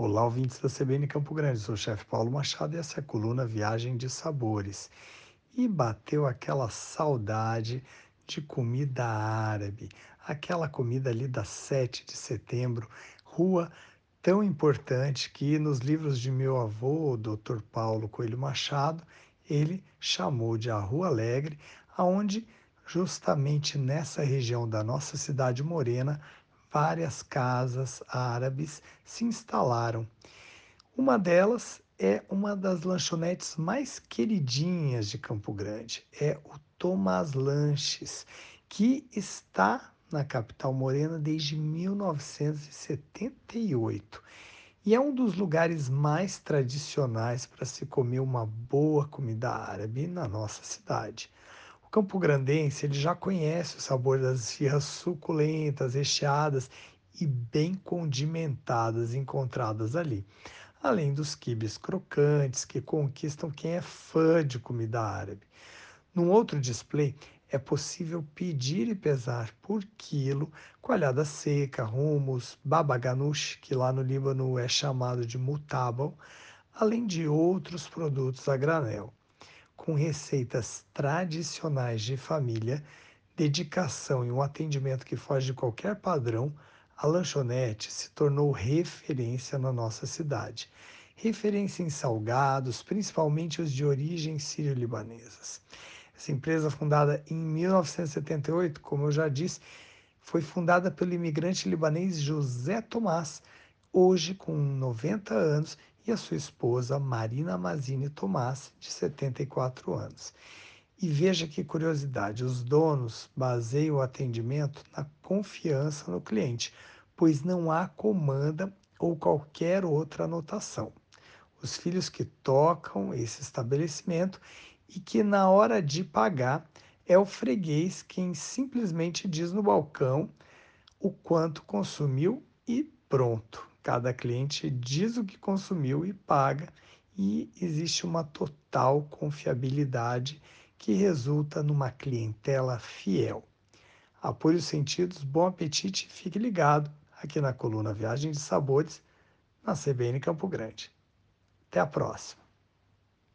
Olá, ouvintes da CBN Campo Grande. Sou o chefe Paulo Machado e essa é a coluna Viagem de Sabores. E bateu aquela saudade de comida árabe, aquela comida ali da 7 de setembro, rua tão importante que nos livros de meu avô, o Dr. Paulo Coelho Machado, ele chamou de a Rua Alegre, aonde justamente nessa região da nossa cidade morena várias casas árabes se instalaram. Uma delas é uma das lanchonetes mais queridinhas de Campo Grande, é o Tomás Lanches, que está na capital morena desde 1978 e é um dos lugares mais tradicionais para se comer uma boa comida árabe na nossa cidade. O campo grandense ele já conhece o sabor das esfirras suculentas, recheadas e bem condimentadas encontradas ali, além dos quibes crocantes que conquistam quem é fã de comida árabe. Num outro display, é possível pedir e pesar por quilo coalhada seca, hummus, baba ganoush, que lá no Líbano é chamado de mutabal, além de outros produtos a granel com receitas tradicionais de família, dedicação e um atendimento que foge de qualquer padrão, a lanchonete se tornou referência na nossa cidade. Referência em salgados, principalmente os de origem sírio-libanesas. Essa empresa, fundada em 1978, como eu já disse, foi fundada pelo imigrante libanês José Tomás, hoje com 90 anos, e a sua esposa Marina Mazini Tomás, de 74 anos. E veja que curiosidade, os donos baseiam o atendimento na confiança no cliente, pois não há comanda ou qualquer outra anotação. Os filhos que tocam esse estabelecimento e que na hora de pagar é o freguês quem simplesmente diz no balcão o quanto consumiu e pronto. Cada cliente diz o que consumiu e paga, e existe uma total confiabilidade que resulta numa clientela fiel. Apoie os sentidos, bom apetite e fique ligado aqui na coluna Viagem de Sabores, na CBN Campo Grande. Até a próxima!